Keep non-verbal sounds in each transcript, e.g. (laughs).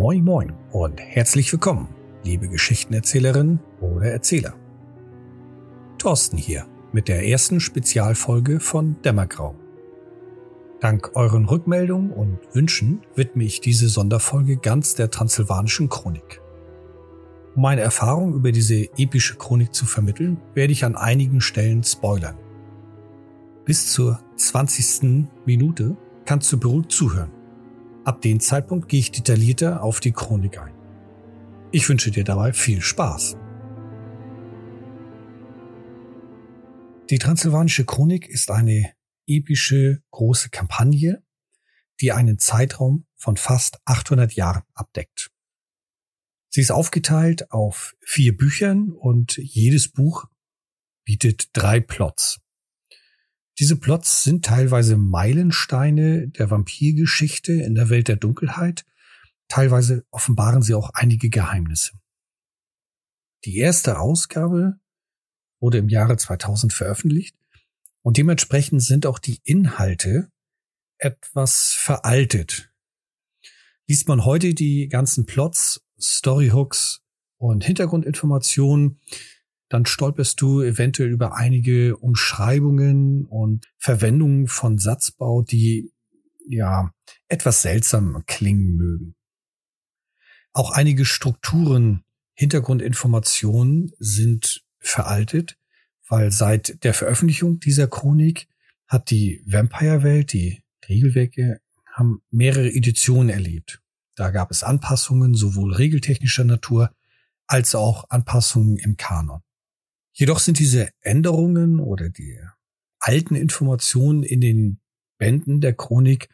Moin Moin und herzlich willkommen, liebe Geschichtenerzählerin oder Erzähler. Thorsten hier mit der ersten Spezialfolge von Dämmergrau. Dank euren Rückmeldungen und Wünschen widme ich diese Sonderfolge ganz der transsilvanischen Chronik. Um meine Erfahrung über diese epische Chronik zu vermitteln, werde ich an einigen Stellen spoilern. Bis zur 20. Minute kannst du beruhigt zuhören. Ab dem Zeitpunkt gehe ich detaillierter auf die Chronik ein. Ich wünsche dir dabei viel Spaß. Die Transsilvanische Chronik ist eine epische große Kampagne, die einen Zeitraum von fast 800 Jahren abdeckt. Sie ist aufgeteilt auf vier Büchern und jedes Buch bietet drei Plots. Diese Plots sind teilweise Meilensteine der Vampirgeschichte in der Welt der Dunkelheit. Teilweise offenbaren sie auch einige Geheimnisse. Die erste Ausgabe wurde im Jahre 2000 veröffentlicht und dementsprechend sind auch die Inhalte etwas veraltet. Liest man heute die ganzen Plots, Storyhooks und Hintergrundinformationen, dann stolperst du eventuell über einige Umschreibungen und Verwendungen von Satzbau, die ja etwas seltsam klingen mögen. Auch einige Strukturen, Hintergrundinformationen sind veraltet, weil seit der Veröffentlichung dieser Chronik hat die Vampire-Welt, die Regelwerke, haben mehrere Editionen erlebt. Da gab es Anpassungen sowohl regeltechnischer Natur als auch Anpassungen im Kanon. Jedoch sind diese Änderungen oder die alten Informationen in den Bänden der Chronik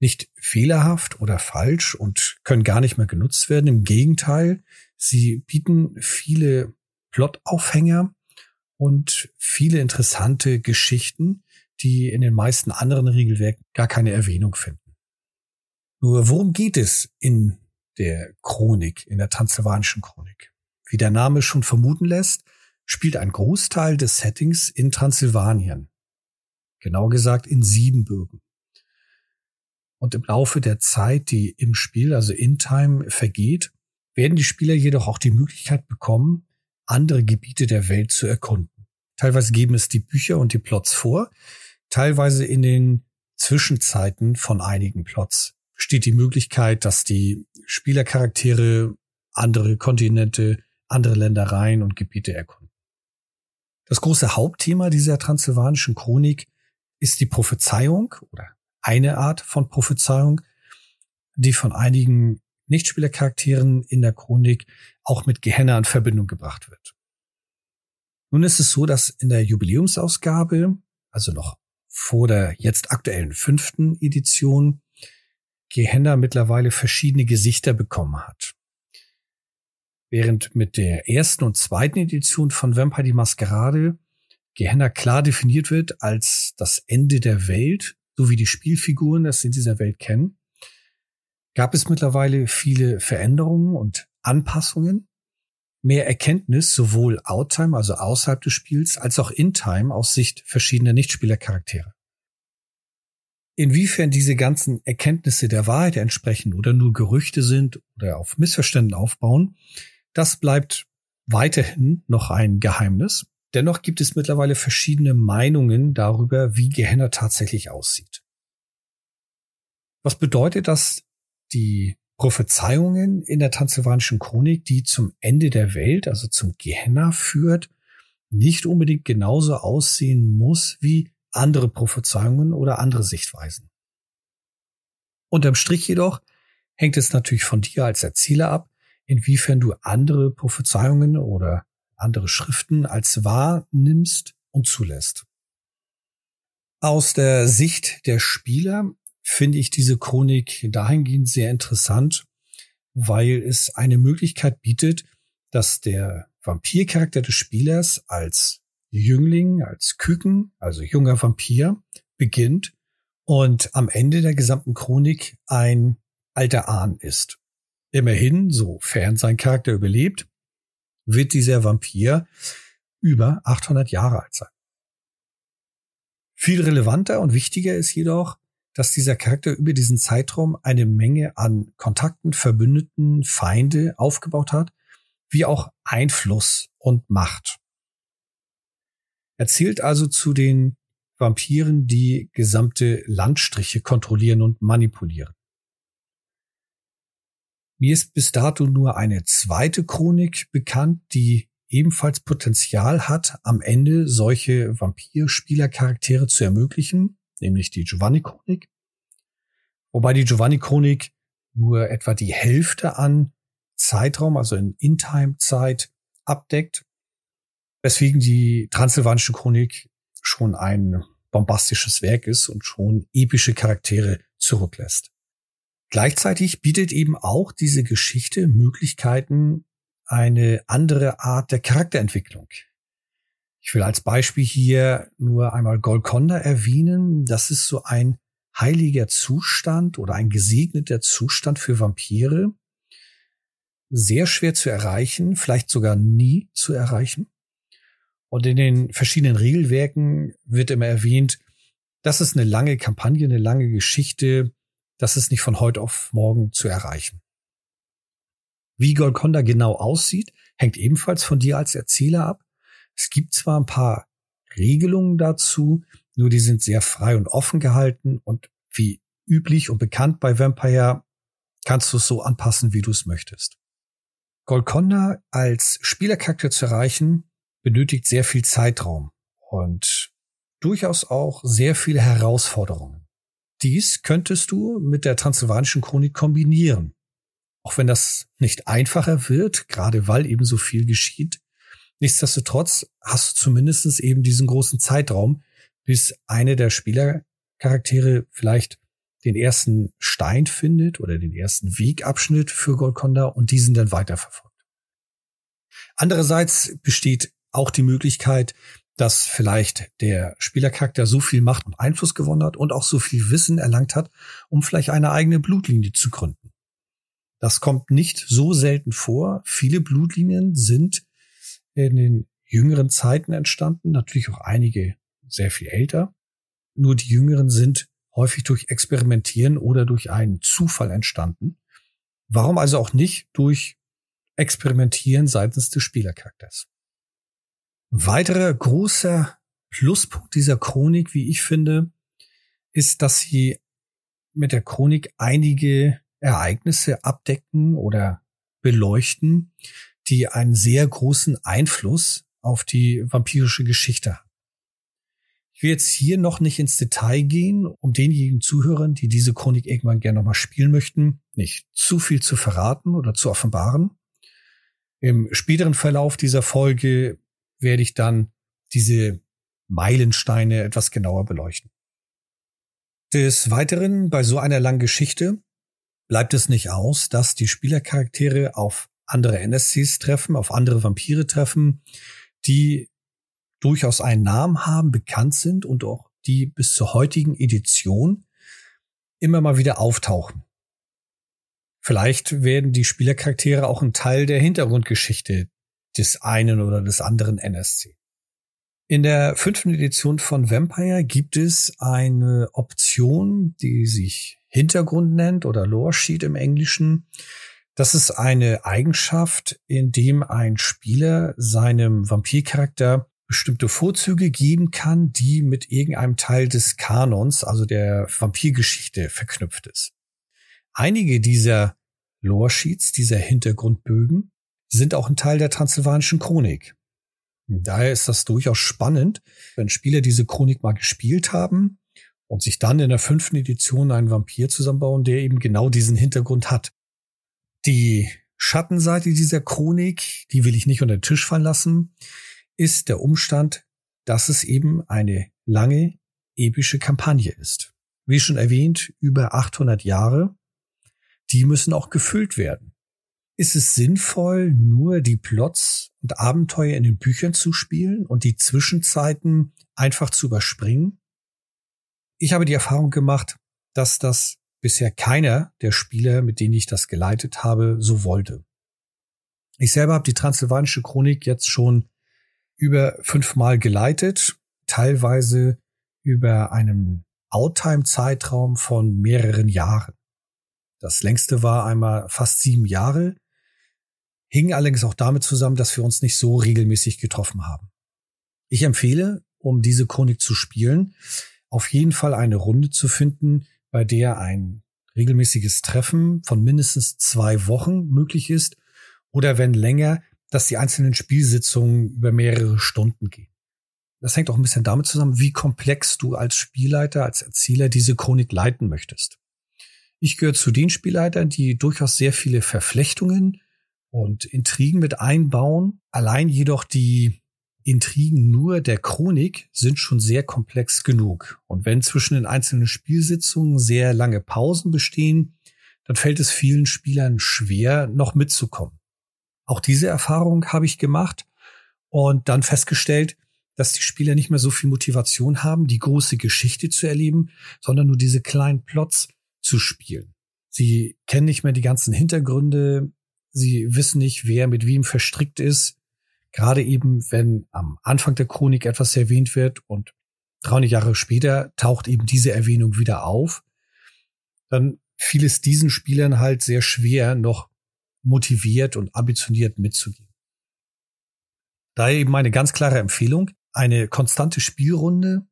nicht fehlerhaft oder falsch und können gar nicht mehr genutzt werden. Im Gegenteil, sie bieten viele Plotaufhänger und viele interessante Geschichten, die in den meisten anderen Regelwerken gar keine Erwähnung finden. Nur worum geht es in der Chronik, in der transsilvanischen Chronik? Wie der Name schon vermuten lässt, spielt ein Großteil des Settings in Transsilvanien. Genau gesagt in Siebenbürgen. Und im Laufe der Zeit, die im Spiel, also in Time, vergeht, werden die Spieler jedoch auch die Möglichkeit bekommen, andere Gebiete der Welt zu erkunden. Teilweise geben es die Bücher und die Plots vor, teilweise in den Zwischenzeiten von einigen Plots besteht die Möglichkeit, dass die Spielercharaktere andere Kontinente andere Ländereien und Gebiete erkunden. Das große Hauptthema dieser transsilvanischen Chronik ist die Prophezeiung oder eine Art von Prophezeiung, die von einigen Nichtspielercharakteren in der Chronik auch mit Gehenna in Verbindung gebracht wird. Nun ist es so, dass in der Jubiläumsausgabe, also noch vor der jetzt aktuellen fünften Edition, Gehenna mittlerweile verschiedene Gesichter bekommen hat. Während mit der ersten und zweiten Edition von Vampire die Maskerade Gehenna klar definiert wird als das Ende der Welt, so wie die Spielfiguren das in dieser Welt kennen, gab es mittlerweile viele Veränderungen und Anpassungen, mehr Erkenntnis sowohl Outtime, also außerhalb des Spiels, als auch In-Time aus Sicht verschiedener Nichtspielercharaktere. Inwiefern diese ganzen Erkenntnisse der Wahrheit entsprechen oder nur Gerüchte sind oder auf Missverständen aufbauen, das bleibt weiterhin noch ein Geheimnis. Dennoch gibt es mittlerweile verschiedene Meinungen darüber, wie Gehenna tatsächlich aussieht. Was bedeutet das, die Prophezeiungen in der transsilvanischen Chronik, die zum Ende der Welt, also zum Gehenna führt, nicht unbedingt genauso aussehen muss wie andere Prophezeiungen oder andere Sichtweisen. Unterm Strich jedoch hängt es natürlich von dir als Erzähler ab, inwiefern du andere Prophezeiungen oder andere Schriften als wahr nimmst und zulässt. Aus der Sicht der Spieler finde ich diese Chronik dahingehend sehr interessant, weil es eine Möglichkeit bietet, dass der Vampircharakter des Spielers als Jüngling, als Küken, also junger Vampir, beginnt und am Ende der gesamten Chronik ein alter Ahn ist. Immerhin, sofern sein Charakter überlebt, wird dieser Vampir über 800 Jahre alt sein. Viel relevanter und wichtiger ist jedoch, dass dieser Charakter über diesen Zeitraum eine Menge an Kontakten, Verbündeten, Feinde aufgebaut hat, wie auch Einfluss und Macht. Er zählt also zu den Vampiren, die gesamte Landstriche kontrollieren und manipulieren. Mir ist bis dato nur eine zweite Chronik bekannt, die ebenfalls Potenzial hat, am Ende solche Vampirspielercharaktere zu ermöglichen, nämlich die Giovanni-Chronik. Wobei die Giovanni-Chronik nur etwa die Hälfte an Zeitraum, also in In-Time-Zeit, abdeckt, weswegen die Transsilvanische Chronik schon ein bombastisches Werk ist und schon epische Charaktere zurücklässt. Gleichzeitig bietet eben auch diese Geschichte Möglichkeiten, eine andere Art der Charakterentwicklung. Ich will als Beispiel hier nur einmal Golconda erwähnen. Das ist so ein heiliger Zustand oder ein gesegneter Zustand für Vampire. Sehr schwer zu erreichen, vielleicht sogar nie zu erreichen. Und in den verschiedenen Regelwerken wird immer erwähnt, das ist eine lange Kampagne, eine lange Geschichte. Das ist nicht von heute auf morgen zu erreichen. Wie Golconda genau aussieht, hängt ebenfalls von dir als Erzähler ab. Es gibt zwar ein paar Regelungen dazu, nur die sind sehr frei und offen gehalten und wie üblich und bekannt bei Vampire kannst du es so anpassen, wie du es möchtest. Golconda als Spielercharakter zu erreichen, benötigt sehr viel Zeitraum und durchaus auch sehr viele Herausforderungen. Dies könntest du mit der transsilvanischen Chronik kombinieren. Auch wenn das nicht einfacher wird, gerade weil eben so viel geschieht. Nichtsdestotrotz hast du zumindest eben diesen großen Zeitraum, bis eine der Spielercharaktere vielleicht den ersten Stein findet oder den ersten Wegabschnitt für Golconda und diesen dann weiterverfolgt. Andererseits besteht auch die Möglichkeit, dass vielleicht der Spielercharakter so viel Macht und Einfluss gewonnen hat und auch so viel Wissen erlangt hat, um vielleicht eine eigene Blutlinie zu gründen. Das kommt nicht so selten vor. Viele Blutlinien sind in den jüngeren Zeiten entstanden, natürlich auch einige sehr viel älter. Nur die jüngeren sind häufig durch Experimentieren oder durch einen Zufall entstanden. Warum also auch nicht durch Experimentieren seitens des Spielercharakters? Weiterer großer Pluspunkt dieser Chronik, wie ich finde, ist, dass sie mit der Chronik einige Ereignisse abdecken oder beleuchten, die einen sehr großen Einfluss auf die vampirische Geschichte haben. Ich will jetzt hier noch nicht ins Detail gehen, um denjenigen Zuhörern, die diese Chronik irgendwann gerne nochmal spielen möchten, nicht zu viel zu verraten oder zu offenbaren. Im späteren Verlauf dieser Folge werde ich dann diese Meilensteine etwas genauer beleuchten. Des Weiteren, bei so einer langen Geschichte bleibt es nicht aus, dass die Spielercharaktere auf andere NSCs treffen, auf andere Vampire treffen, die durchaus einen Namen haben, bekannt sind und auch die bis zur heutigen Edition immer mal wieder auftauchen. Vielleicht werden die Spielercharaktere auch ein Teil der Hintergrundgeschichte des einen oder des anderen NSC. In der fünften Edition von Vampire gibt es eine Option, die sich Hintergrund nennt oder Lore Sheet im Englischen. Das ist eine Eigenschaft, in dem ein Spieler seinem Vampircharakter bestimmte Vorzüge geben kann, die mit irgendeinem Teil des Kanons, also der Vampirgeschichte, verknüpft ist. Einige dieser Lore Sheets, dieser Hintergrundbögen, sind auch ein Teil der transsilvanischen Chronik. Daher ist das durchaus spannend, wenn Spieler diese Chronik mal gespielt haben und sich dann in der fünften Edition einen Vampir zusammenbauen, der eben genau diesen Hintergrund hat. Die Schattenseite dieser Chronik, die will ich nicht unter den Tisch fallen lassen, ist der Umstand, dass es eben eine lange epische Kampagne ist. Wie schon erwähnt, über 800 Jahre. Die müssen auch gefüllt werden. Ist es sinnvoll, nur die Plots und Abenteuer in den Büchern zu spielen und die Zwischenzeiten einfach zu überspringen? Ich habe die Erfahrung gemacht, dass das bisher keiner der Spieler, mit denen ich das geleitet habe, so wollte. Ich selber habe die Transsilvanische Chronik jetzt schon über fünfmal geleitet, teilweise über einem Outtime-Zeitraum von mehreren Jahren. Das längste war einmal fast sieben Jahre, hing allerdings auch damit zusammen, dass wir uns nicht so regelmäßig getroffen haben. Ich empfehle, um diese Chronik zu spielen, auf jeden Fall eine Runde zu finden, bei der ein regelmäßiges Treffen von mindestens zwei Wochen möglich ist oder wenn länger, dass die einzelnen Spielsitzungen über mehrere Stunden gehen. Das hängt auch ein bisschen damit zusammen, wie komplex du als Spielleiter, als Erzähler diese Chronik leiten möchtest. Ich gehöre zu den Spielleitern, die durchaus sehr viele Verflechtungen und Intrigen mit einbauen. Allein jedoch die Intrigen nur der Chronik sind schon sehr komplex genug. Und wenn zwischen den einzelnen Spielsitzungen sehr lange Pausen bestehen, dann fällt es vielen Spielern schwer, noch mitzukommen. Auch diese Erfahrung habe ich gemacht und dann festgestellt, dass die Spieler nicht mehr so viel Motivation haben, die große Geschichte zu erleben, sondern nur diese kleinen Plots zu spielen. Sie kennen nicht mehr die ganzen Hintergründe, sie wissen nicht, wer mit wem verstrickt ist. Gerade eben, wenn am Anfang der Chronik etwas erwähnt wird und 300 Jahre später taucht eben diese Erwähnung wieder auf, dann fiel es diesen Spielern halt sehr schwer, noch motiviert und ambitioniert mitzugehen. Daher eben eine ganz klare Empfehlung, eine konstante Spielrunde,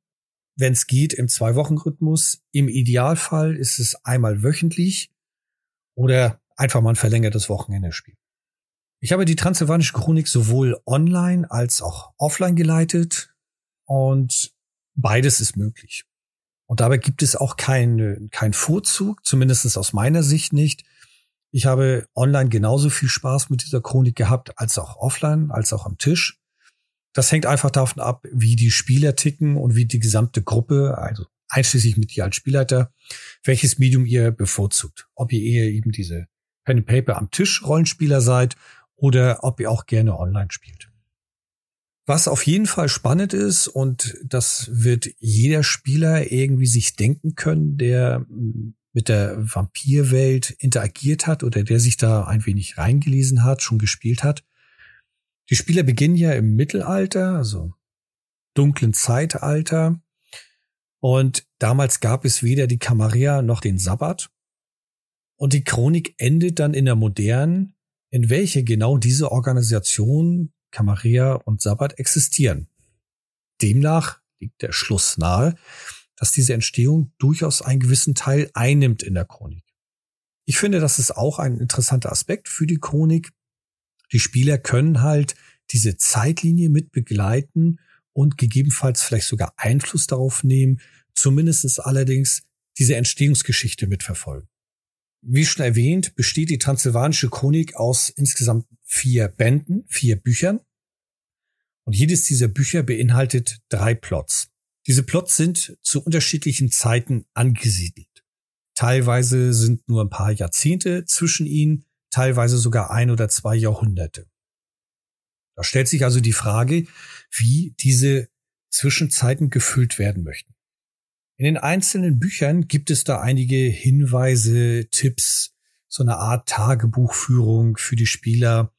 wenn es geht, im Zwei-Wochen-Rhythmus. Im Idealfall ist es einmal wöchentlich oder einfach mal ein verlängertes Wochenende spielen. Ich habe die Transsilvanische Chronik sowohl online als auch offline geleitet und beides ist möglich. Und dabei gibt es auch keinen kein Vorzug, zumindest aus meiner Sicht nicht. Ich habe online genauso viel Spaß mit dieser Chronik gehabt, als auch offline, als auch am Tisch. Das hängt einfach davon ab, wie die Spieler ticken und wie die gesamte Gruppe, also einschließlich mit dir als Spielleiter, welches Medium ihr bevorzugt. Ob ihr eher eben diese Pen and Paper am Tisch Rollenspieler seid oder ob ihr auch gerne online spielt. Was auf jeden Fall spannend ist, und das wird jeder Spieler irgendwie sich denken können, der mit der Vampirwelt interagiert hat oder der sich da ein wenig reingelesen hat, schon gespielt hat. Die Spieler beginnen ja im Mittelalter, also dunklen Zeitalter. Und damals gab es weder die Camarilla noch den Sabbat. Und die Chronik endet dann in der modernen, in welche genau diese Organisationen, Camarilla und Sabbat, existieren. Demnach liegt der Schluss nahe, dass diese Entstehung durchaus einen gewissen Teil einnimmt in der Chronik. Ich finde, das ist auch ein interessanter Aspekt für die Chronik. Die Spieler können halt diese Zeitlinie mit begleiten und gegebenenfalls vielleicht sogar Einfluss darauf nehmen, zumindest allerdings diese Entstehungsgeschichte mitverfolgen. Wie schon erwähnt, besteht die Transsilvanische Chronik aus insgesamt vier Bänden, vier Büchern. Und jedes dieser Bücher beinhaltet drei Plots. Diese Plots sind zu unterschiedlichen Zeiten angesiedelt. Teilweise sind nur ein paar Jahrzehnte zwischen ihnen, teilweise sogar ein oder zwei Jahrhunderte. Da stellt sich also die Frage, wie diese Zwischenzeiten gefüllt werden möchten. In den einzelnen Büchern gibt es da einige Hinweise, Tipps, so eine Art Tagebuchführung für die Spieler.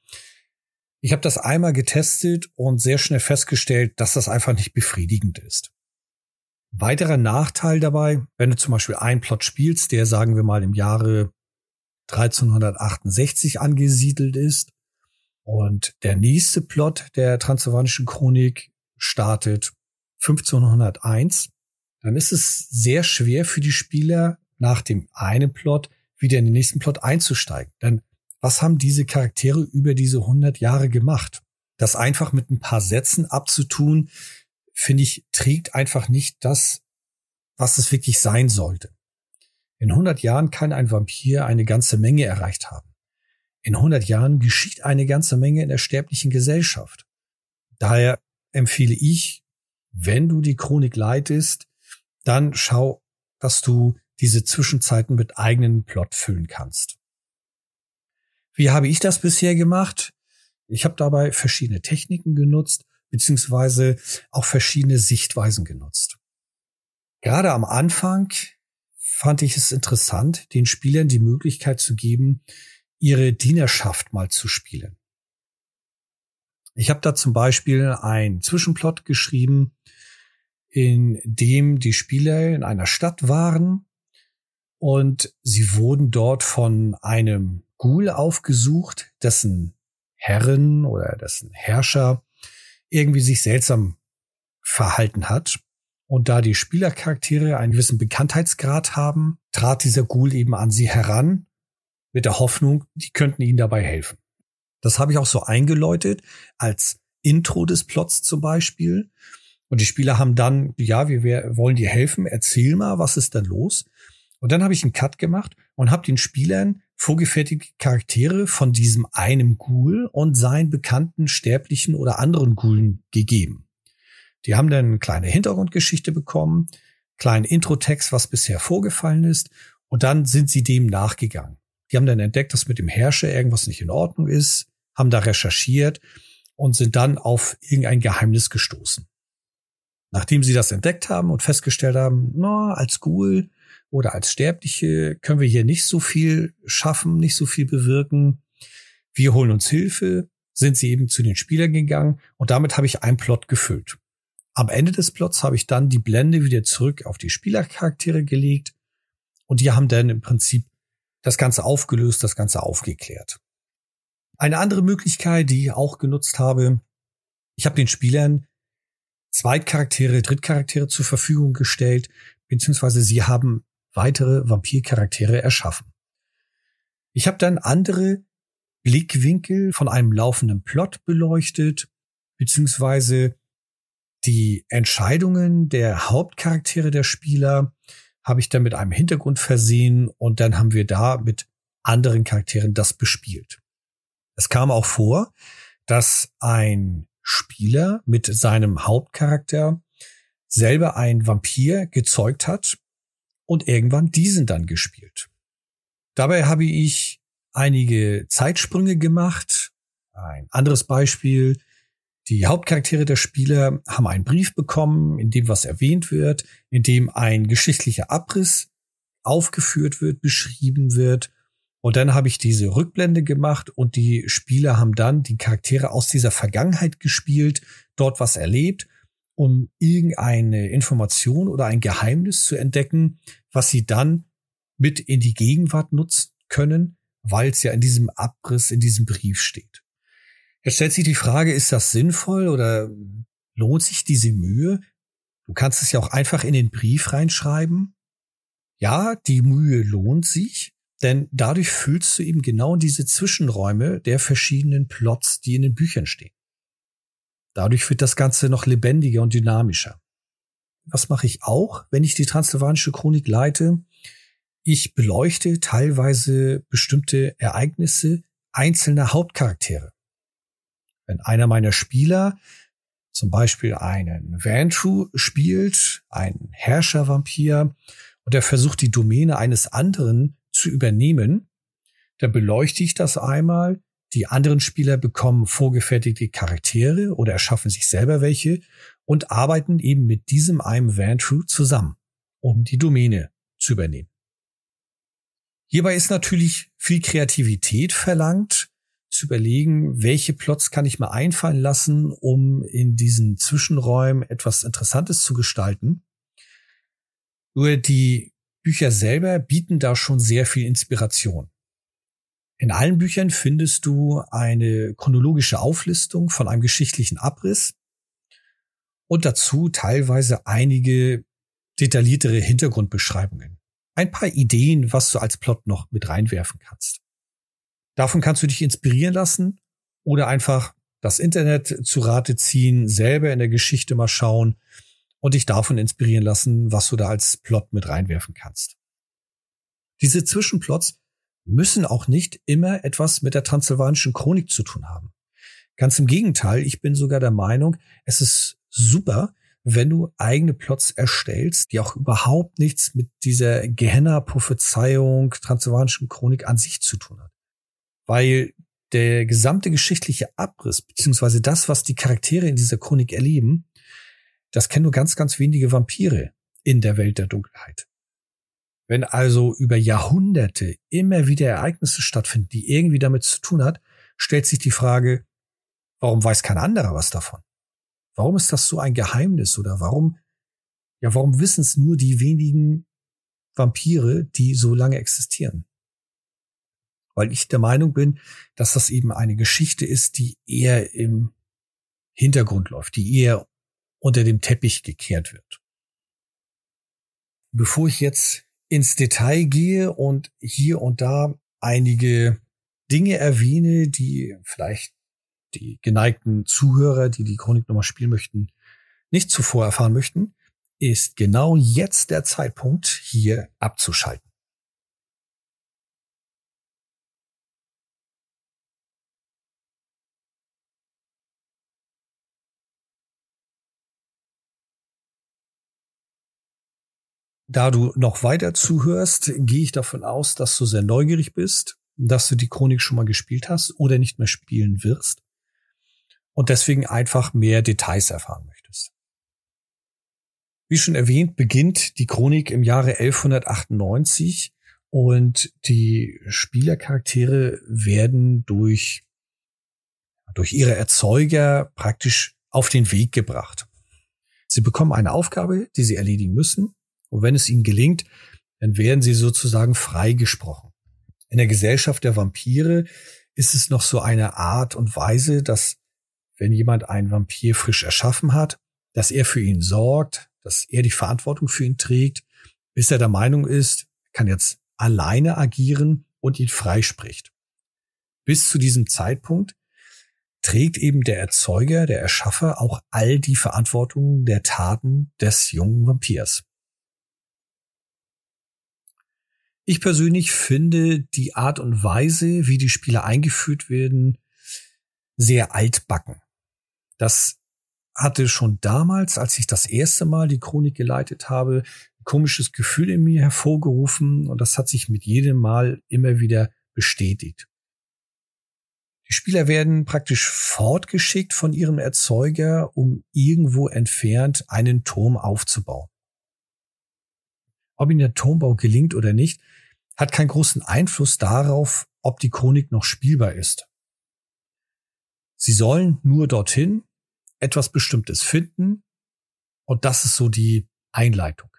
Ich habe das einmal getestet und sehr schnell festgestellt, dass das einfach nicht befriedigend ist. Weiterer Nachteil dabei, wenn du zum Beispiel einen Plot spielst, der sagen wir mal im Jahre 1368 angesiedelt ist und der nächste Plot der Transsilvanischen Chronik startet 1501, dann ist es sehr schwer für die Spieler nach dem einen Plot wieder in den nächsten Plot einzusteigen. Denn was haben diese Charaktere über diese 100 Jahre gemacht? Das einfach mit ein paar Sätzen abzutun, finde ich, trägt einfach nicht das, was es wirklich sein sollte. In 100 Jahren kann ein Vampir eine ganze Menge erreicht haben. In 100 Jahren geschieht eine ganze Menge in der sterblichen Gesellschaft. Daher empfehle ich, wenn du die Chronik leitest, dann schau, dass du diese Zwischenzeiten mit eigenen Plot füllen kannst. Wie habe ich das bisher gemacht? Ich habe dabei verschiedene Techniken genutzt beziehungsweise auch verschiedene Sichtweisen genutzt. Gerade am Anfang fand ich es interessant, den Spielern die Möglichkeit zu geben, ihre Dienerschaft mal zu spielen. Ich habe da zum Beispiel einen Zwischenplot geschrieben, in dem die Spieler in einer Stadt waren und sie wurden dort von einem Ghoul aufgesucht, dessen Herren oder dessen Herrscher irgendwie sich seltsam verhalten hat. Und da die Spielercharaktere einen gewissen Bekanntheitsgrad haben, trat dieser Ghoul eben an sie heran mit der Hoffnung, die könnten ihnen dabei helfen. Das habe ich auch so eingeläutet als Intro des Plots zum Beispiel. Und die Spieler haben dann, ja, wir, wir wollen dir helfen, erzähl mal, was ist denn los? Und dann habe ich einen Cut gemacht und habe den Spielern vorgefertigte Charaktere von diesem einem Ghoul und seinen bekannten sterblichen oder anderen Ghoulen gegeben. Die haben dann eine kleine Hintergrundgeschichte bekommen, kleinen Introtext, was bisher vorgefallen ist, und dann sind sie dem nachgegangen. Die haben dann entdeckt, dass mit dem Herrscher irgendwas nicht in Ordnung ist, haben da recherchiert und sind dann auf irgendein Geheimnis gestoßen. Nachdem sie das entdeckt haben und festgestellt haben, na, als Ghoul oder als Sterbliche können wir hier nicht so viel schaffen, nicht so viel bewirken. Wir holen uns Hilfe, sind sie eben zu den Spielern gegangen und damit habe ich einen Plot gefüllt. Am Ende des Plots habe ich dann die Blende wieder zurück auf die Spielercharaktere gelegt und die haben dann im Prinzip das Ganze aufgelöst, das Ganze aufgeklärt. Eine andere Möglichkeit, die ich auch genutzt habe, ich habe den Spielern Zweitcharaktere, Drittcharaktere zur Verfügung gestellt, beziehungsweise sie haben weitere Vampircharaktere erschaffen. Ich habe dann andere Blickwinkel von einem laufenden Plot beleuchtet, beziehungsweise die Entscheidungen der Hauptcharaktere der Spieler habe ich dann mit einem Hintergrund versehen und dann haben wir da mit anderen Charakteren das bespielt. Es kam auch vor, dass ein Spieler mit seinem Hauptcharakter selber ein Vampir gezeugt hat und irgendwann diesen dann gespielt. Dabei habe ich einige Zeitsprünge gemacht. Ein anderes Beispiel. Die Hauptcharaktere der Spieler haben einen Brief bekommen, in dem was erwähnt wird, in dem ein geschichtlicher Abriss aufgeführt wird, beschrieben wird und dann habe ich diese Rückblende gemacht und die Spieler haben dann die Charaktere aus dieser Vergangenheit gespielt, dort was erlebt, um irgendeine Information oder ein Geheimnis zu entdecken, was sie dann mit in die Gegenwart nutzen können, weil es ja in diesem Abriss, in diesem Brief steht. Jetzt stellt sich die Frage, ist das sinnvoll oder lohnt sich diese Mühe? Du kannst es ja auch einfach in den Brief reinschreiben. Ja, die Mühe lohnt sich, denn dadurch fühlst du eben genau diese Zwischenräume der verschiedenen Plots, die in den Büchern stehen. Dadurch wird das Ganze noch lebendiger und dynamischer. Was mache ich auch, wenn ich die Transsilvanische Chronik leite? Ich beleuchte teilweise bestimmte Ereignisse einzelner Hauptcharaktere. Wenn einer meiner Spieler zum Beispiel einen Vantru spielt, einen Herrschervampir, und er versucht die Domäne eines anderen zu übernehmen, dann beleuchte ich das einmal. Die anderen Spieler bekommen vorgefertigte Charaktere oder erschaffen sich selber welche und arbeiten eben mit diesem einem Vantru zusammen, um die Domäne zu übernehmen. Hierbei ist natürlich viel Kreativität verlangt, zu überlegen, welche Plots kann ich mir einfallen lassen, um in diesen Zwischenräumen etwas Interessantes zu gestalten. Nur die Bücher selber bieten da schon sehr viel Inspiration. In allen Büchern findest du eine chronologische Auflistung von einem geschichtlichen Abriss und dazu teilweise einige detailliertere Hintergrundbeschreibungen. Ein paar Ideen, was du als Plot noch mit reinwerfen kannst. Davon kannst du dich inspirieren lassen oder einfach das Internet zu Rate ziehen, selber in der Geschichte mal schauen, und dich davon inspirieren lassen, was du da als Plot mit reinwerfen kannst. Diese Zwischenplots müssen auch nicht immer etwas mit der transsilvanischen Chronik zu tun haben. Ganz im Gegenteil, ich bin sogar der Meinung, es ist super, wenn du eigene Plots erstellst, die auch überhaupt nichts mit dieser Gehenna-Prophezeiung transsilvanischen Chronik an sich zu tun hat. Weil der gesamte geschichtliche Abriss, beziehungsweise das, was die Charaktere in dieser Chronik erleben, das kennen nur ganz, ganz wenige Vampire in der Welt der Dunkelheit. Wenn also über Jahrhunderte immer wieder Ereignisse stattfinden, die irgendwie damit zu tun hat, stellt sich die Frage, warum weiß kein anderer was davon? Warum ist das so ein Geheimnis oder warum Ja, warum wissen es nur die wenigen Vampire, die so lange existieren? Weil ich der Meinung bin, dass das eben eine Geschichte ist, die eher im Hintergrund läuft, die eher unter dem Teppich gekehrt wird. Bevor ich jetzt ins Detail gehe und hier und da einige Dinge erwähne, die vielleicht die geneigten Zuhörer, die die Chronik nochmal spielen möchten, nicht zuvor erfahren möchten, ist genau jetzt der Zeitpunkt, hier abzuschalten. Da du noch weiter zuhörst, gehe ich davon aus, dass du sehr neugierig bist, dass du die Chronik schon mal gespielt hast oder nicht mehr spielen wirst und deswegen einfach mehr Details erfahren möchtest. Wie schon erwähnt, beginnt die Chronik im Jahre 1198 und die Spielercharaktere werden durch, durch ihre Erzeuger praktisch auf den Weg gebracht. Sie bekommen eine Aufgabe, die sie erledigen müssen und wenn es ihnen gelingt, dann werden sie sozusagen freigesprochen. In der Gesellschaft der Vampire ist es noch so eine Art und Weise, dass wenn jemand einen Vampir frisch erschaffen hat, dass er für ihn sorgt, dass er die Verantwortung für ihn trägt, bis er der Meinung ist, kann jetzt alleine agieren und ihn freispricht. Bis zu diesem Zeitpunkt trägt eben der Erzeuger, der Erschaffer auch all die Verantwortung der Taten des jungen Vampirs. Ich persönlich finde die Art und Weise, wie die Spieler eingeführt werden, sehr altbacken. Das hatte schon damals, als ich das erste Mal die Chronik geleitet habe, ein komisches Gefühl in mir hervorgerufen und das hat sich mit jedem Mal immer wieder bestätigt. Die Spieler werden praktisch fortgeschickt von ihrem Erzeuger, um irgendwo entfernt einen Turm aufzubauen. Ob ihnen der Turmbau gelingt oder nicht, hat keinen großen Einfluss darauf, ob die Chronik noch spielbar ist. Sie sollen nur dorthin etwas Bestimmtes finden und das ist so die Einleitung.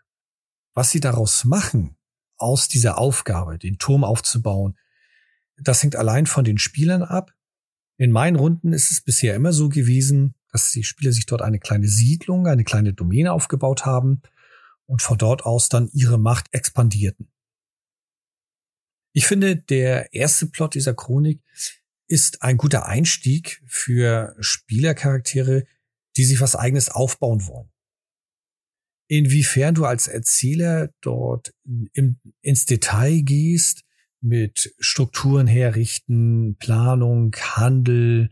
Was sie daraus machen, aus dieser Aufgabe, den Turm aufzubauen, das hängt allein von den Spielern ab. In meinen Runden ist es bisher immer so gewesen, dass die Spieler sich dort eine kleine Siedlung, eine kleine Domäne aufgebaut haben und von dort aus dann ihre Macht expandierten. Ich finde, der erste Plot dieser Chronik ist ein guter Einstieg für Spielercharaktere, die sich was eigenes aufbauen wollen. Inwiefern du als Erzähler dort im, ins Detail gehst, mit Strukturen herrichten, Planung, Handel,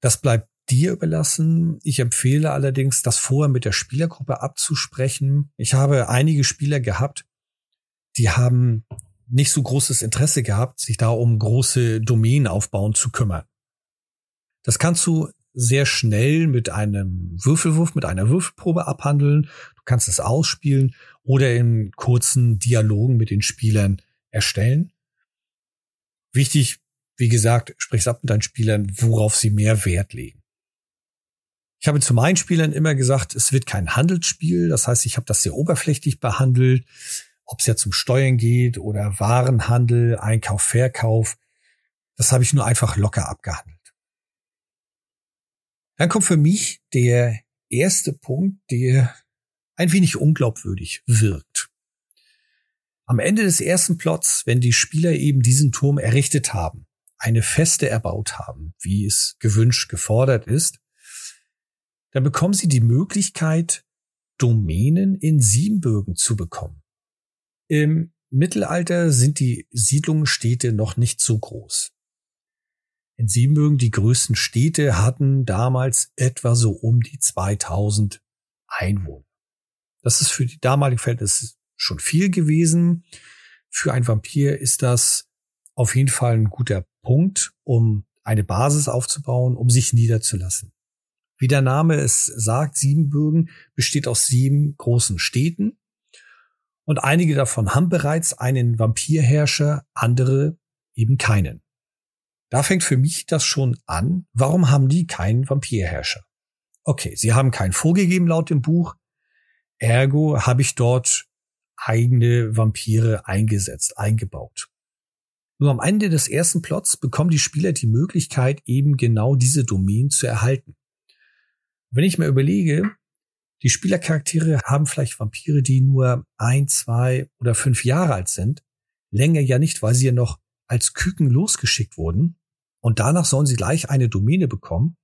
das bleibt dir überlassen. Ich empfehle allerdings, das vorher mit der Spielergruppe abzusprechen. Ich habe einige Spieler gehabt, die haben nicht so großes Interesse gehabt, sich da um große Domänen aufbauen zu kümmern. Das kannst du sehr schnell mit einem Würfelwurf, mit einer Würfelprobe abhandeln. Du kannst es ausspielen oder in kurzen Dialogen mit den Spielern erstellen. Wichtig, wie gesagt, sprich's ab mit deinen Spielern, worauf sie mehr Wert legen. Ich habe zu meinen Spielern immer gesagt, es wird kein Handelsspiel. Das heißt, ich habe das sehr oberflächlich behandelt ob es jetzt um Steuern geht oder Warenhandel, Einkauf, Verkauf. Das habe ich nur einfach locker abgehandelt. Dann kommt für mich der erste Punkt, der ein wenig unglaubwürdig wirkt. Am Ende des ersten Plots, wenn die Spieler eben diesen Turm errichtet haben, eine Feste erbaut haben, wie es gewünscht gefordert ist, dann bekommen sie die Möglichkeit, Domänen in Siebenbürgen zu bekommen. Im Mittelalter sind die Siedlungsstädte noch nicht so groß. In Siebenbürgen, die größten Städte, hatten damals etwa so um die 2000 Einwohner. Das ist für die damalige Verhältnisse schon viel gewesen. Für ein Vampir ist das auf jeden Fall ein guter Punkt, um eine Basis aufzubauen, um sich niederzulassen. Wie der Name es sagt, Siebenbürgen besteht aus sieben großen Städten und einige davon haben bereits einen Vampirherrscher, andere eben keinen. Da fängt für mich das schon an. Warum haben die keinen Vampirherrscher? Okay, sie haben keinen vorgegeben laut dem Buch. Ergo habe ich dort eigene Vampire eingesetzt, eingebaut. Nur am Ende des ersten Plots bekommen die Spieler die Möglichkeit, eben genau diese Domain zu erhalten. Wenn ich mir überlege, die Spielercharaktere haben vielleicht Vampire, die nur ein, zwei oder fünf Jahre alt sind, länger ja nicht, weil sie ja noch als Küken losgeschickt wurden und danach sollen sie gleich eine Domäne bekommen.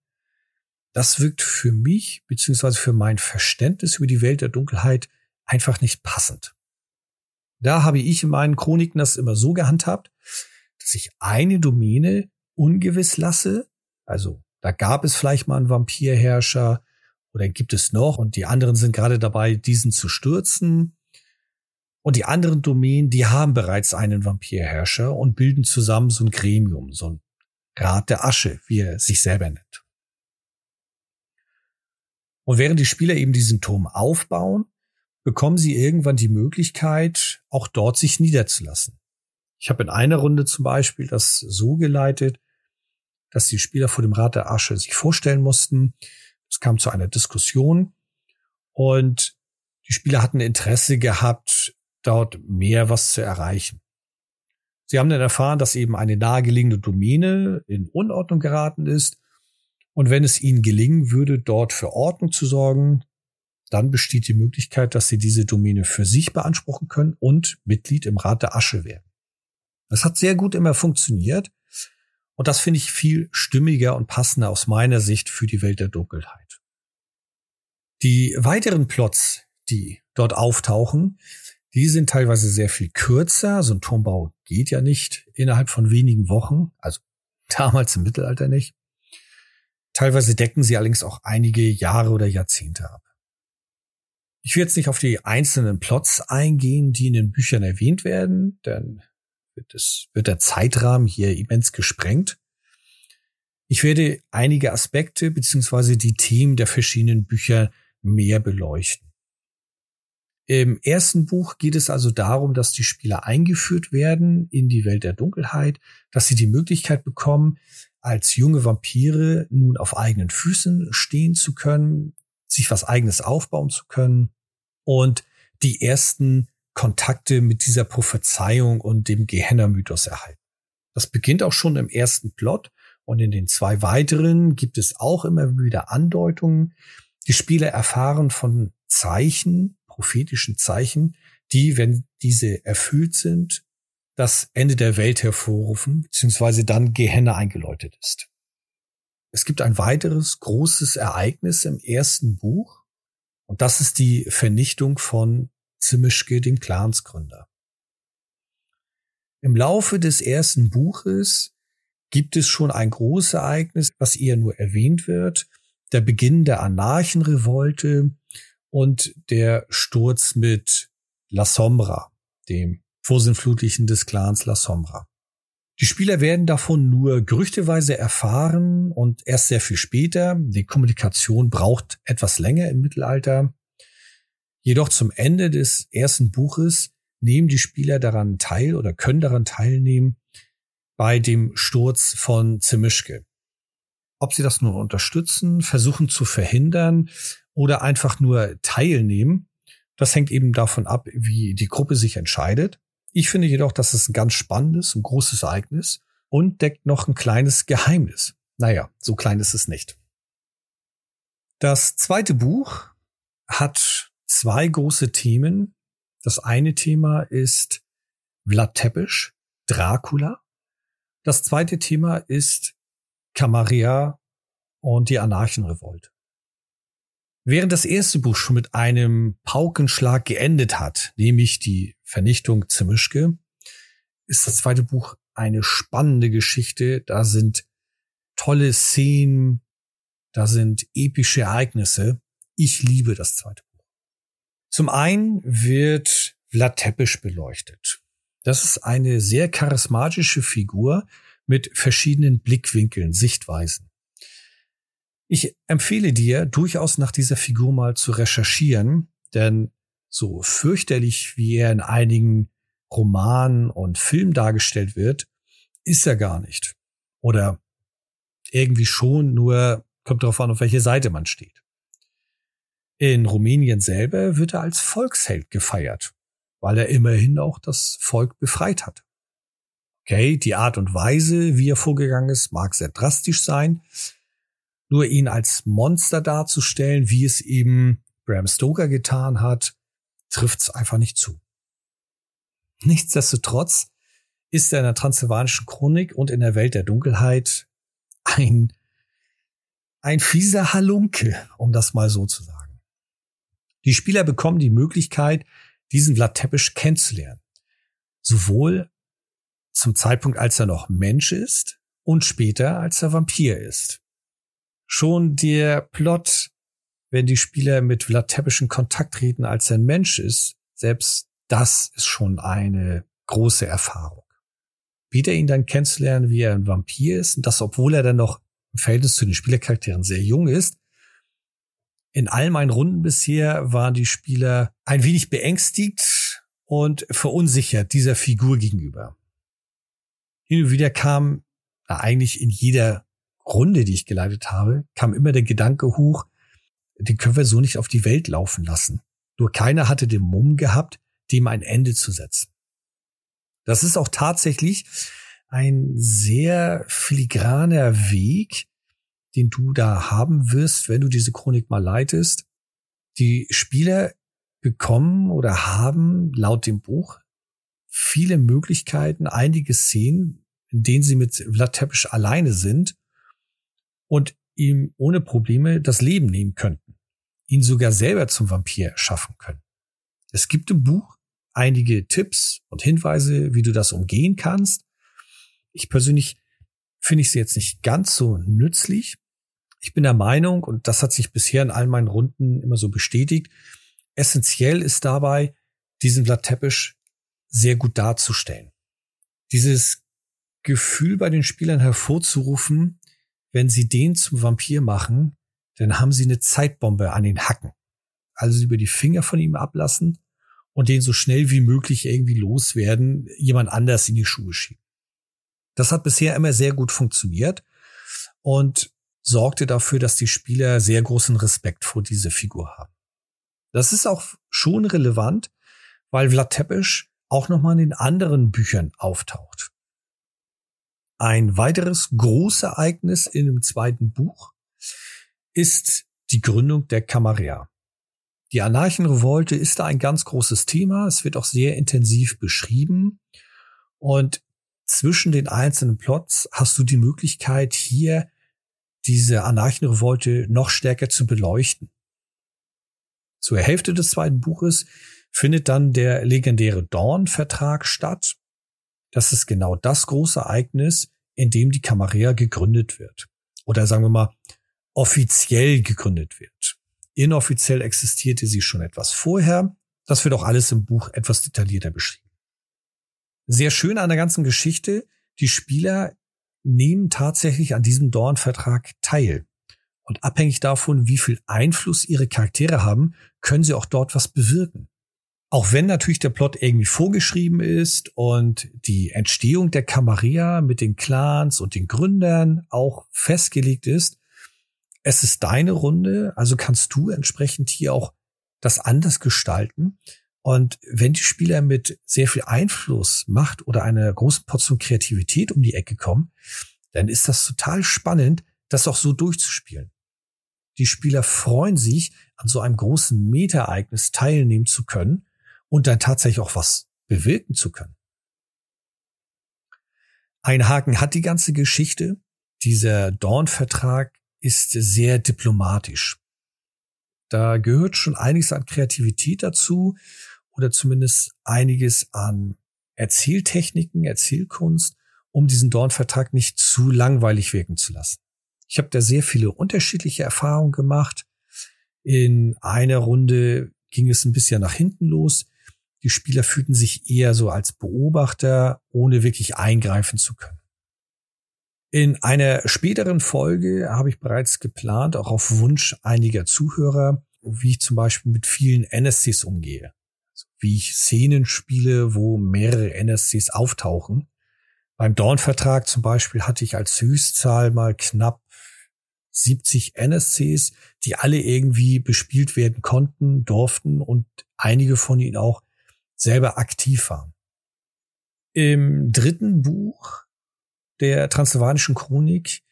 Das wirkt für mich beziehungsweise für mein Verständnis über die Welt der Dunkelheit einfach nicht passend. Da habe ich in meinen Chroniken das immer so gehandhabt, dass ich eine Domäne ungewiss lasse. Also da gab es vielleicht mal einen Vampirherrscher oder gibt es noch und die anderen sind gerade dabei, diesen zu stürzen. Und die anderen Domänen, die haben bereits einen Vampirherrscher und bilden zusammen so ein Gremium, so ein Rat der Asche, wie er sich selber nennt. Und während die Spieler eben diesen Turm aufbauen, bekommen sie irgendwann die Möglichkeit, auch dort sich niederzulassen. Ich habe in einer Runde zum Beispiel das so geleitet, dass die Spieler vor dem Rat der Asche sich vorstellen mussten. Es kam zu einer Diskussion und die Spieler hatten Interesse gehabt, dort mehr was zu erreichen. Sie haben dann erfahren, dass eben eine nahegelegene Domäne in Unordnung geraten ist. Und wenn es ihnen gelingen würde, dort für Ordnung zu sorgen, dann besteht die Möglichkeit, dass sie diese Domäne für sich beanspruchen können und Mitglied im Rat der Asche werden. Das hat sehr gut immer funktioniert. Und das finde ich viel stimmiger und passender aus meiner Sicht für die Welt der Dunkelheit. Die weiteren Plots, die dort auftauchen, die sind teilweise sehr viel kürzer. So ein Turmbau geht ja nicht innerhalb von wenigen Wochen, also (laughs) damals im Mittelalter nicht. Teilweise decken sie allerdings auch einige Jahre oder Jahrzehnte ab. Ich will jetzt nicht auf die einzelnen Plots eingehen, die in den Büchern erwähnt werden, denn es, wird der Zeitrahmen hier immens gesprengt. Ich werde einige Aspekte beziehungsweise die Themen der verschiedenen Bücher mehr beleuchten. Im ersten Buch geht es also darum, dass die Spieler eingeführt werden in die Welt der Dunkelheit, dass sie die Möglichkeit bekommen, als junge Vampire nun auf eigenen Füßen stehen zu können, sich was eigenes aufbauen zu können und die ersten Kontakte mit dieser Prophezeiung und dem Gehenna-Mythos erhalten. Das beginnt auch schon im ersten Plot und in den zwei weiteren gibt es auch immer wieder Andeutungen. Die Spieler erfahren von Zeichen, prophetischen Zeichen, die, wenn diese erfüllt sind, das Ende der Welt hervorrufen, beziehungsweise dann Gehenna eingeläutet ist. Es gibt ein weiteres großes Ereignis im ersten Buch und das ist die Vernichtung von Zimischke, dem Clansgründer. Im Laufe des ersten Buches gibt es schon ein großes Ereignis, was eher nur erwähnt wird, der Beginn der Anarchenrevolte und der Sturz mit La Sombra, dem Vorsinnflutlichen des Clans La Sombra. Die Spieler werden davon nur gerüchteweise erfahren und erst sehr viel später. Die Kommunikation braucht etwas länger im Mittelalter. Jedoch zum Ende des ersten Buches nehmen die Spieler daran teil oder können daran teilnehmen bei dem Sturz von Zemischke. Ob sie das nur unterstützen, versuchen zu verhindern oder einfach nur teilnehmen, das hängt eben davon ab, wie die Gruppe sich entscheidet. Ich finde jedoch, dass es ein ganz spannendes und großes Ereignis und deckt noch ein kleines Geheimnis. Naja, so klein ist es nicht. Das zweite Buch hat zwei große Themen. Das eine Thema ist Vlad Tepes, Dracula. Das zweite Thema ist Camarilla und die Anarchenrevolte. Während das erste Buch schon mit einem Paukenschlag geendet hat, nämlich die Vernichtung Zemischke, ist das zweite Buch eine spannende Geschichte. Da sind tolle Szenen, da sind epische Ereignisse. Ich liebe das zweite Buch. Zum einen wird Vlad Tepes beleuchtet. Das ist eine sehr charismatische Figur mit verschiedenen Blickwinkeln, Sichtweisen. Ich empfehle dir durchaus nach dieser Figur mal zu recherchieren, denn so fürchterlich wie er in einigen Romanen und Filmen dargestellt wird, ist er gar nicht. Oder irgendwie schon, nur kommt darauf an, auf welche Seite man steht. In Rumänien selber wird er als Volksheld gefeiert, weil er immerhin auch das Volk befreit hat. Okay, die Art und Weise, wie er vorgegangen ist, mag sehr drastisch sein. Nur ihn als Monster darzustellen, wie es eben Bram Stoker getan hat, trifft es einfach nicht zu. Nichtsdestotrotz ist er in der transsilvanischen Chronik und in der Welt der Dunkelheit ein, ein fieser Halunke, um das mal so zu sagen. Die Spieler bekommen die Möglichkeit, diesen Vlad Teppisch kennenzulernen. Sowohl zum Zeitpunkt, als er noch Mensch ist und später, als er Vampir ist. Schon der Plot, wenn die Spieler mit Vlad Teppisch in Kontakt treten, als er ein Mensch ist, selbst das ist schon eine große Erfahrung. Wieder ihn dann kennenzulernen, wie er ein Vampir ist, und das, obwohl er dann noch im Verhältnis zu den Spielercharakteren sehr jung ist. In all meinen Runden bisher waren die Spieler ein wenig beängstigt und verunsichert dieser Figur gegenüber hin und wieder kam, eigentlich in jeder Runde, die ich geleitet habe, kam immer der Gedanke hoch, den können wir so nicht auf die Welt laufen lassen. Nur keiner hatte den Mumm gehabt, dem ein Ende zu setzen. Das ist auch tatsächlich ein sehr filigraner Weg, den du da haben wirst, wenn du diese Chronik mal leitest. Die Spieler bekommen oder haben laut dem Buch viele Möglichkeiten, einige Szenen, in denen sie mit Vlad Tepes alleine sind und ihm ohne Probleme das Leben nehmen könnten, ihn sogar selber zum Vampir schaffen können. Es gibt im Buch einige Tipps und Hinweise, wie du das umgehen kannst. Ich persönlich finde ich sie jetzt nicht ganz so nützlich. Ich bin der Meinung, und das hat sich bisher in all meinen Runden immer so bestätigt, essentiell ist dabei, diesen Vlad Teppisch sehr gut darzustellen. Dieses Gefühl bei den Spielern hervorzurufen, wenn sie den zum Vampir machen, dann haben sie eine Zeitbombe an den Hacken. Also über die Finger von ihm ablassen und den so schnell wie möglich irgendwie loswerden, jemand anders in die Schuhe schieben. Das hat bisher immer sehr gut funktioniert und sorgte dafür, dass die Spieler sehr großen Respekt vor dieser Figur haben. Das ist auch schon relevant, weil Vlad Tepes auch nochmal in den anderen Büchern auftaucht. Ein weiteres Großereignis in dem zweiten Buch ist die Gründung der Camarilla. Die Anarchenrevolte ist da ein ganz großes Thema. Es wird auch sehr intensiv beschrieben. Und zwischen den einzelnen Plots hast du die Möglichkeit, hier diese Anarchenrevolte noch stärker zu beleuchten. Zur Hälfte des zweiten Buches findet dann der legendäre Dawn-Vertrag statt. Das ist genau das große Ereignis, in dem die Camarilla gegründet wird. Oder sagen wir mal, offiziell gegründet wird. Inoffiziell existierte sie schon etwas vorher. Das wird auch alles im Buch etwas detaillierter beschrieben. Sehr schön an der ganzen Geschichte, die Spieler nehmen tatsächlich an diesem Dorn-Vertrag teil. Und abhängig davon, wie viel Einfluss ihre Charaktere haben, können sie auch dort was bewirken. Auch wenn natürlich der Plot irgendwie vorgeschrieben ist und die Entstehung der Camarilla mit den Clans und den Gründern auch festgelegt ist, es ist deine Runde, also kannst du entsprechend hier auch das anders gestalten. Und wenn die Spieler mit sehr viel Einfluss, Macht oder einer großen Portion Kreativität um die Ecke kommen, dann ist das total spannend, das auch so durchzuspielen. Die Spieler freuen sich, an so einem großen Meta-Ereignis teilnehmen zu können und dann tatsächlich auch was bewirken zu können. Ein Haken hat die ganze Geschichte. Dieser Dawn-Vertrag ist sehr diplomatisch. Da gehört schon einiges an Kreativität dazu oder zumindest einiges an Erzähltechniken, Erzählkunst, um diesen Dorn-Vertrag nicht zu langweilig wirken zu lassen. Ich habe da sehr viele unterschiedliche Erfahrungen gemacht. In einer Runde ging es ein bisschen nach hinten los. Die Spieler fühlten sich eher so als Beobachter, ohne wirklich eingreifen zu können. In einer späteren Folge habe ich bereits geplant, auch auf Wunsch einiger Zuhörer, wie ich zum Beispiel mit vielen NSCs umgehe. Wie ich Szenen spiele, wo mehrere NSCs auftauchen. Beim Dawn-Vertrag zum Beispiel hatte ich als Höchstzahl mal knapp 70 NSCs, die alle irgendwie bespielt werden konnten, durften und einige von ihnen auch selber aktiv waren. Im dritten Buch der Transsilvanischen Chronik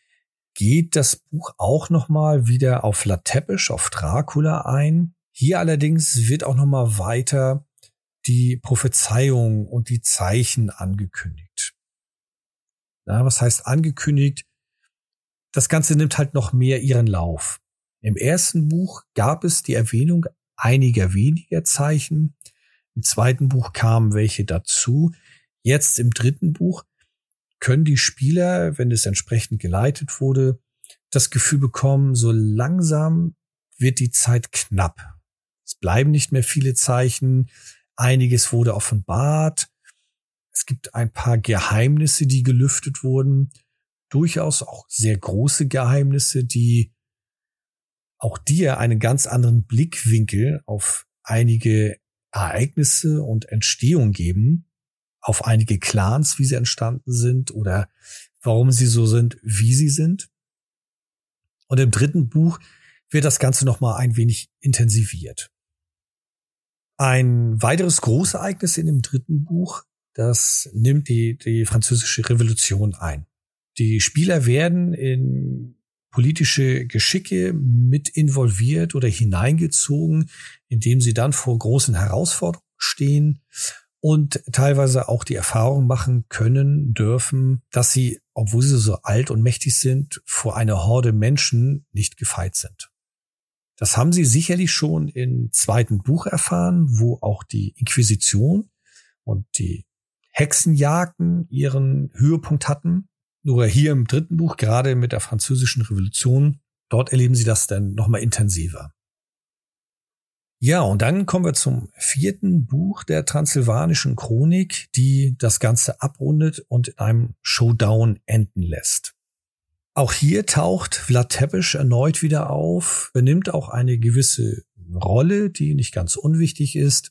geht das Buch auch nochmal wieder auf Latepisch, auf Dracula ein. Hier allerdings wird auch nochmal weiter die Prophezeiung und die Zeichen angekündigt. Ja, was heißt angekündigt? Das Ganze nimmt halt noch mehr ihren Lauf. Im ersten Buch gab es die Erwähnung einiger weniger Zeichen. Im zweiten Buch kamen welche dazu. Jetzt im dritten Buch können die Spieler, wenn es entsprechend geleitet wurde, das Gefühl bekommen, so langsam wird die Zeit knapp. Es bleiben nicht mehr viele Zeichen. Einiges wurde offenbart. Es gibt ein paar Geheimnisse, die gelüftet wurden. Durchaus auch sehr große Geheimnisse, die auch dir einen ganz anderen Blickwinkel auf einige Ereignisse und Entstehung geben, auf einige Clans, wie sie entstanden sind oder warum sie so sind, wie sie sind. Und im dritten Buch wird das Ganze nochmal ein wenig intensiviert. Ein weiteres Großereignis in dem dritten Buch, das nimmt die, die französische Revolution ein. Die Spieler werden in politische Geschicke mit involviert oder hineingezogen, indem sie dann vor großen Herausforderungen stehen und teilweise auch die Erfahrung machen können dürfen, dass sie, obwohl sie so alt und mächtig sind, vor einer Horde Menschen nicht gefeit sind. Das haben sie sicherlich schon im zweiten Buch erfahren, wo auch die Inquisition und die Hexenjagden ihren Höhepunkt hatten. Nur hier im dritten Buch, gerade mit der französischen Revolution, dort erleben sie das dann nochmal intensiver. Ja, und dann kommen wir zum vierten Buch der Transsilvanischen Chronik, die das Ganze abrundet und in einem Showdown enden lässt. Auch hier taucht Vlad Tepes erneut wieder auf, benimmt auch eine gewisse Rolle, die nicht ganz unwichtig ist.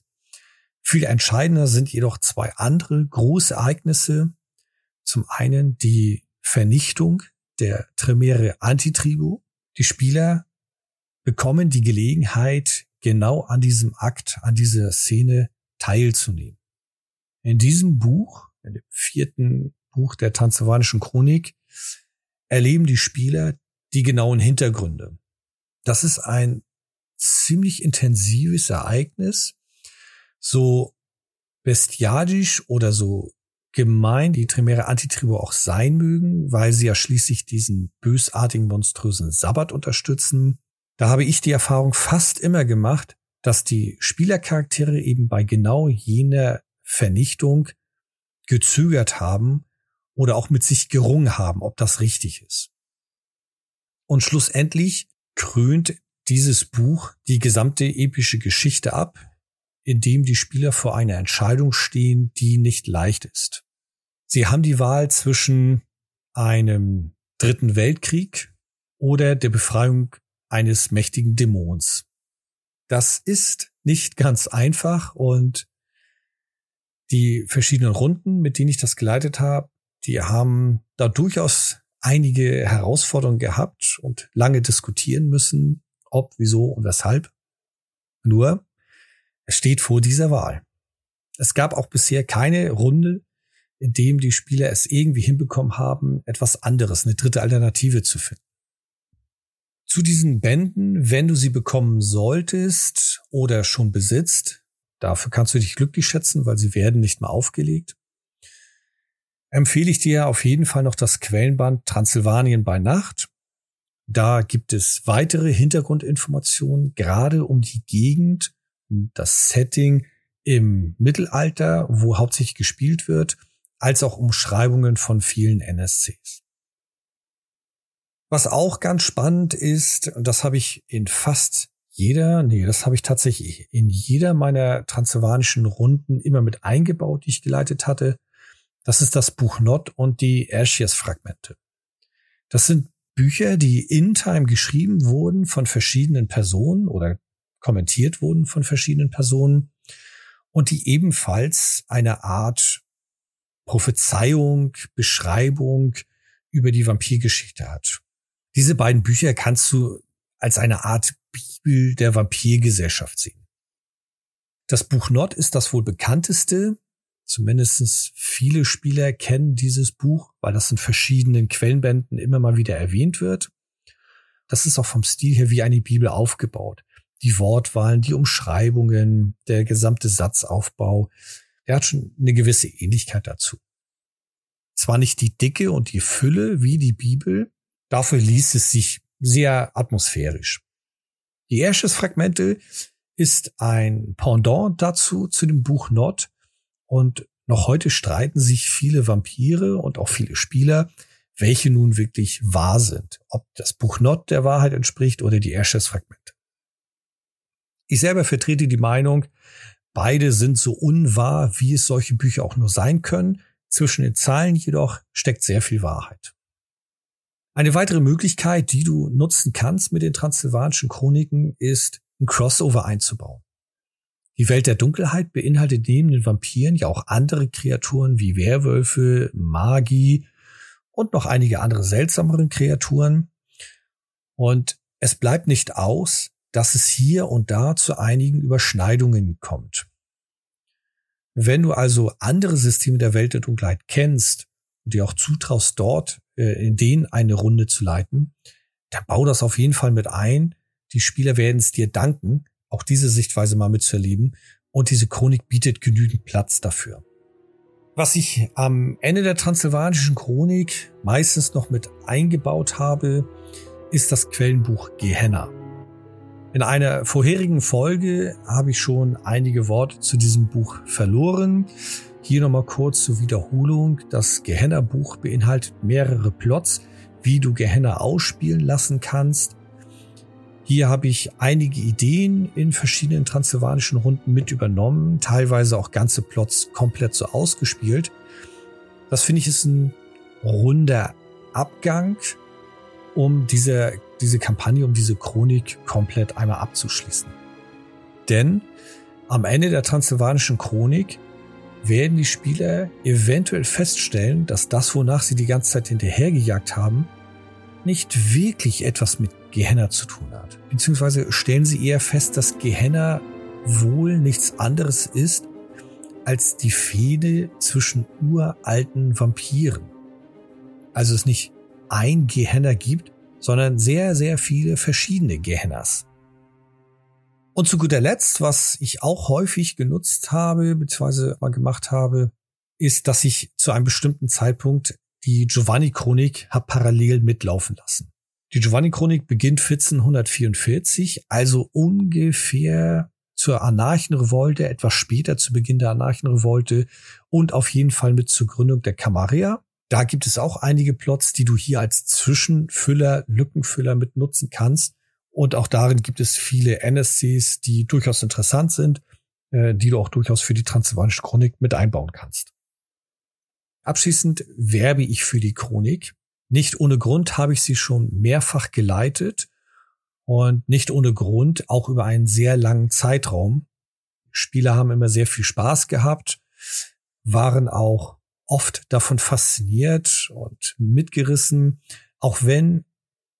Viel entscheidender sind jedoch zwei andere große Ereignisse. Zum einen die Vernichtung der Tremere Antitribu. Die Spieler bekommen die Gelegenheit, genau an diesem Akt, an dieser Szene teilzunehmen. In diesem Buch, in dem vierten Buch der Transsilvanischen Chronik, erleben die Spieler die genauen Hintergründe. Das ist ein ziemlich intensives Ereignis, so bestialisch oder so gemein die Tremere Antitribo auch sein mögen, weil sie ja schließlich diesen bösartigen, monströsen Sabbat unterstützen, da habe ich die Erfahrung fast immer gemacht, dass die Spielercharaktere eben bei genau jener Vernichtung gezögert haben oder auch mit sich gerungen haben, ob das richtig ist. Und schlussendlich krönt dieses Buch die gesamte epische Geschichte ab, indem die Spieler vor einer Entscheidung stehen, die nicht leicht ist. Sie haben die Wahl zwischen einem dritten Weltkrieg oder der Befreiung eines mächtigen Dämons. Das ist nicht ganz einfach und die verschiedenen Runden, mit denen ich das geleitet habe, die haben da durchaus einige Herausforderungen gehabt und lange diskutieren müssen, ob, wieso und weshalb. Nur, es steht vor dieser Wahl. Es gab auch bisher keine Runde, in dem die Spieler es irgendwie hinbekommen haben, etwas anderes, eine dritte Alternative zu finden zu diesen Bänden, wenn du sie bekommen solltest oder schon besitzt. Dafür kannst du dich glücklich schätzen, weil sie werden nicht mehr aufgelegt. Empfehle ich dir auf jeden Fall noch das Quellenband Transsilvanien bei Nacht. Da gibt es weitere Hintergrundinformationen, gerade um die Gegend, das Setting im Mittelalter, wo hauptsächlich gespielt wird, als auch Umschreibungen von vielen NSCs. Was auch ganz spannend ist, und das habe ich in fast jeder, nee, das habe ich tatsächlich in jeder meiner transsilvanischen Runden immer mit eingebaut, die ich geleitet hatte. Das ist das Buch Not und die Arshias-Fragmente. Das sind Bücher, die in Time geschrieben wurden von verschiedenen Personen oder kommentiert wurden von verschiedenen Personen und die ebenfalls eine Art Prophezeiung, Beschreibung über die Vampirgeschichte hat. Diese beiden Bücher kannst du als eine Art Bibel der Vampirgesellschaft sehen. Das Buch Nord ist das wohl bekannteste. Zumindest viele Spieler kennen dieses Buch, weil das in verschiedenen Quellenbänden immer mal wieder erwähnt wird. Das ist auch vom Stil her wie eine Bibel aufgebaut. Die Wortwahlen, die Umschreibungen, der gesamte Satzaufbau, der hat schon eine gewisse Ähnlichkeit dazu. Zwar nicht die Dicke und die Fülle wie die Bibel, dafür liest es sich sehr atmosphärisch. Die Ashes-Fragmente ist ein Pendant dazu, zu dem Buch Nord. Und noch heute streiten sich viele Vampire und auch viele Spieler, welche nun wirklich wahr sind. Ob das Buch Nord der Wahrheit entspricht oder die Ashes-Fragmente. Ich selber vertrete die Meinung, beide sind so unwahr, wie es solche Bücher auch nur sein können. Zwischen den Zeilen jedoch steckt sehr viel Wahrheit. Eine weitere Möglichkeit, die du nutzen kannst mit den transsilvanischen Chroniken, ist ein Crossover einzubauen. Die Welt der Dunkelheit beinhaltet neben den Vampiren ja auch andere Kreaturen wie Werwölfe, Magie und noch einige andere seltsamere Kreaturen. Und es bleibt nicht aus, dass es hier und da zu einigen Überschneidungen kommt. Wenn du also andere Systeme der Welt der Dunkelheit kennst und dir auch zutraust, dort äh, in denen eine Runde zu leiten, dann bau das auf jeden Fall mit ein. Die Spieler werden es dir danken, auch diese Sichtweise mal mitzuerleben. Und diese Chronik bietet genügend Platz dafür. Was ich am Ende der transsilvanischen Chronik meistens noch mit eingebaut habe, ist das Quellenbuch Gehenna. In einer vorherigen Folge habe ich schon einige Worte zu diesem Buch verloren. Hier nochmal kurz zur Wiederholung. Das Gehenna-Buch beinhaltet mehrere Plots, wie du Gehenna ausspielen lassen kannst. Hier habe ich einige Ideen in verschiedenen transsilvanischen Runden mit übernommen, teilweise auch ganze Plots komplett so ausgespielt. Das finde ich ist ein runder Abgang, um diese diese Kampagne, um diese Chronik komplett einmal abzuschließen. Denn am Ende der transsilvanischen Chronik werden die Spieler eventuell feststellen, dass das, wonach sie die ganze Zeit hinterhergejagt haben, nicht wirklich etwas mit Gehenna zu tun hat. Beziehungsweise stellen sie eher fest, dass Gehenna wohl nichts anderes ist als die Fehde zwischen uralten Vampiren. Also es nicht ein Gehenna gibt, sondern sehr, sehr viele verschiedene Gehennas. Und zu guter Letzt, was ich auch häufig genutzt habe, beziehungsweise mal gemacht habe, ist, dass ich zu einem bestimmten Zeitpunkt die Giovanni-Chronik habe parallel mitlaufen lassen. Die Giovanni-Chronik beginnt 1444, also ungefähr zur Anarchenrevolte, etwas später zu Beginn der Anarchenrevolte und auf jeden Fall mit zur Gründung der Camarilla. Da gibt es auch einige Plots, die du hier als Zwischenfüller, Lückenfüller mit nutzen kannst. Und auch darin gibt es viele NSCs, die durchaus interessant sind, äh, die du auch durchaus für die Transsilvanische Chronik mit einbauen kannst. Abschließend werbe ich für die Chronik. Nicht ohne Grund habe ich sie schon mehrfach geleitet und nicht ohne Grund auch über einen sehr langen Zeitraum. Spieler haben immer sehr viel Spaß gehabt, waren auch oft davon fasziniert und mitgerissen, auch wenn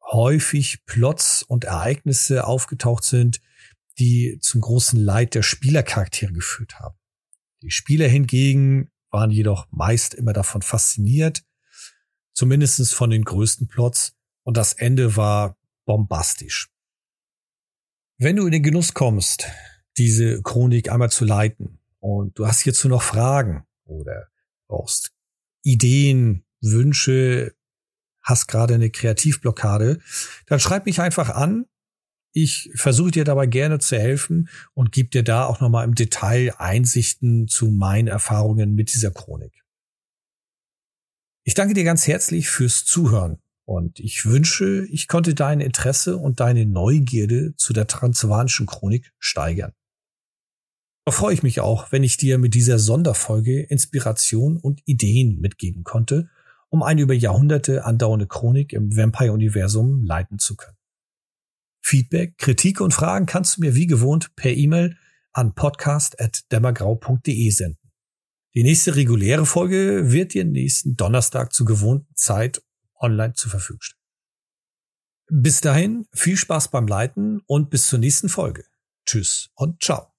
häufig Plots und Ereignisse aufgetaucht sind, die zum großen Leid der Spielercharaktere geführt haben. Die Spieler hingegen waren jedoch meist immer davon fasziniert, zumindestens von den größten Plots, und das Ende war bombastisch. Wenn du in den Genuss kommst, diese Chronik einmal zu leiten und du hast hierzu noch Fragen oder brauchst Ideen, Wünsche, hast gerade eine Kreativblockade, dann schreib mich einfach an. Ich versuche dir dabei gerne zu helfen und gebe dir da auch nochmal im Detail Einsichten zu meinen Erfahrungen mit dieser Chronik. Ich danke dir ganz herzlich fürs Zuhören und ich wünsche, ich konnte dein Interesse und deine Neugierde zu der transsilvanischen Chronik steigern. Da freue ich mich auch, wenn ich dir mit dieser Sonderfolge Inspiration und Ideen mitgeben konnte, um eine über Jahrhunderte andauernde Chronik im Vampire-Universum leiten zu können. Feedback, Kritik und Fragen kannst du mir wie gewohnt per E-Mail an podcast.dämmergrau.de senden. Die nächste reguläre Folge wird dir nächsten Donnerstag zur gewohnten Zeit online zur Verfügung stehen. Bis dahin viel Spaß beim Leiten und bis zur nächsten Folge. Tschüss und ciao.